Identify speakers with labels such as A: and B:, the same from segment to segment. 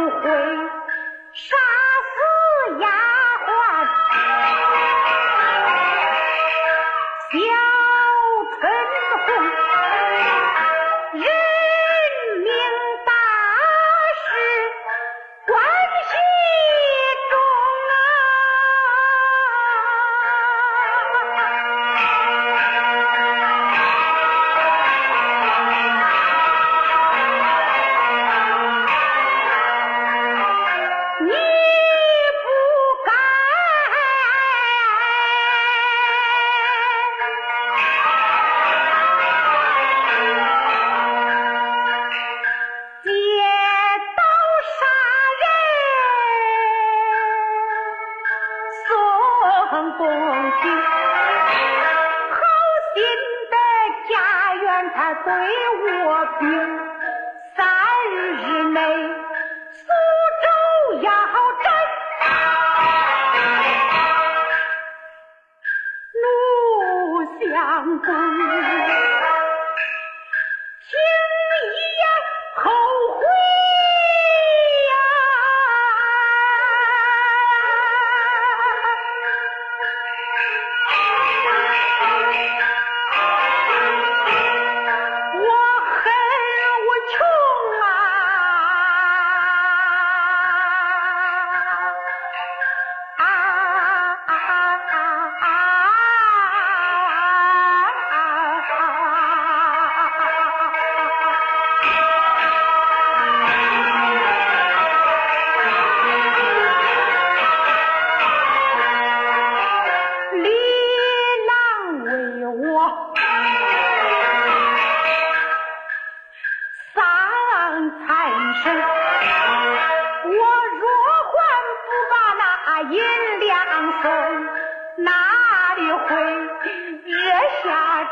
A: 不回对我兵三日内苏州要战陆相公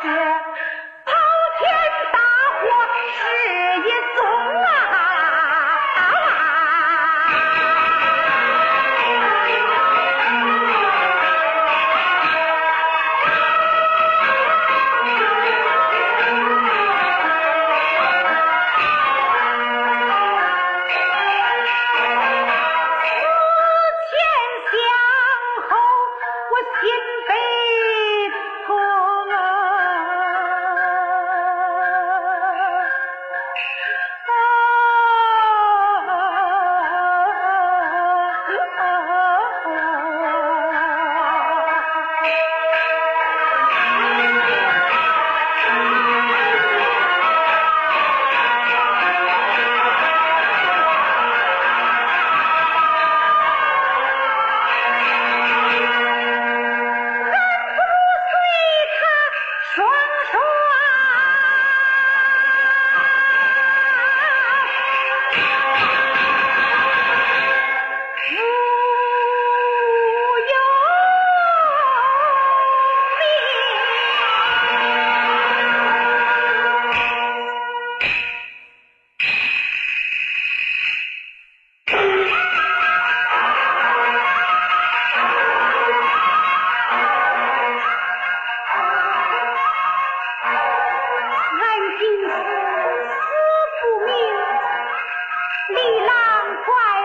A: Yeah. 李郎快